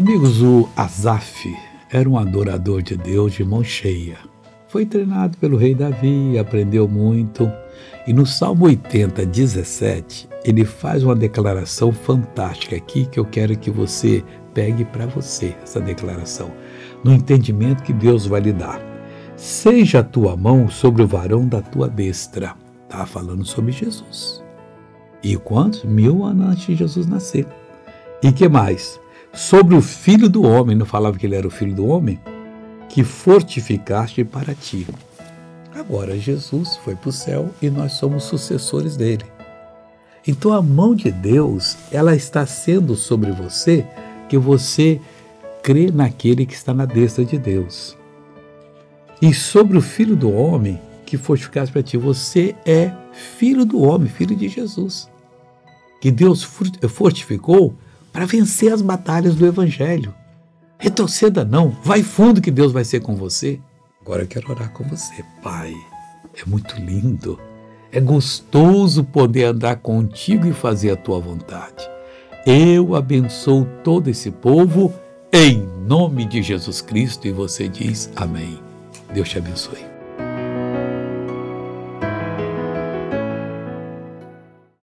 Amigos, o Asaf era um adorador de Deus de mão cheia. Foi treinado pelo rei Davi, aprendeu muito. E no Salmo 80, 17, ele faz uma declaração fantástica aqui que eu quero que você pegue para você essa declaração, no entendimento que Deus vai lhe dar. Seja a tua mão sobre o varão da tua destra. Está falando sobre Jesus. E quantos? Mil anos antes de Jesus nascer. E que mais? Sobre o filho do homem, não falava que ele era o filho do homem? Que fortificaste para ti. Agora Jesus foi para o céu e nós somos sucessores dele. Então a mão de Deus, ela está sendo sobre você que você crê naquele que está na destra de Deus. E sobre o filho do homem que fortificaste para ti, você é filho do homem, filho de Jesus. Que Deus fortificou para vencer as batalhas do Evangelho. Retroceda não, vai fundo que Deus vai ser com você. Agora eu quero orar com você, Pai. É muito lindo, é gostoso poder andar contigo e fazer a tua vontade. Eu abençoo todo esse povo em nome de Jesus Cristo e você diz amém. Deus te abençoe.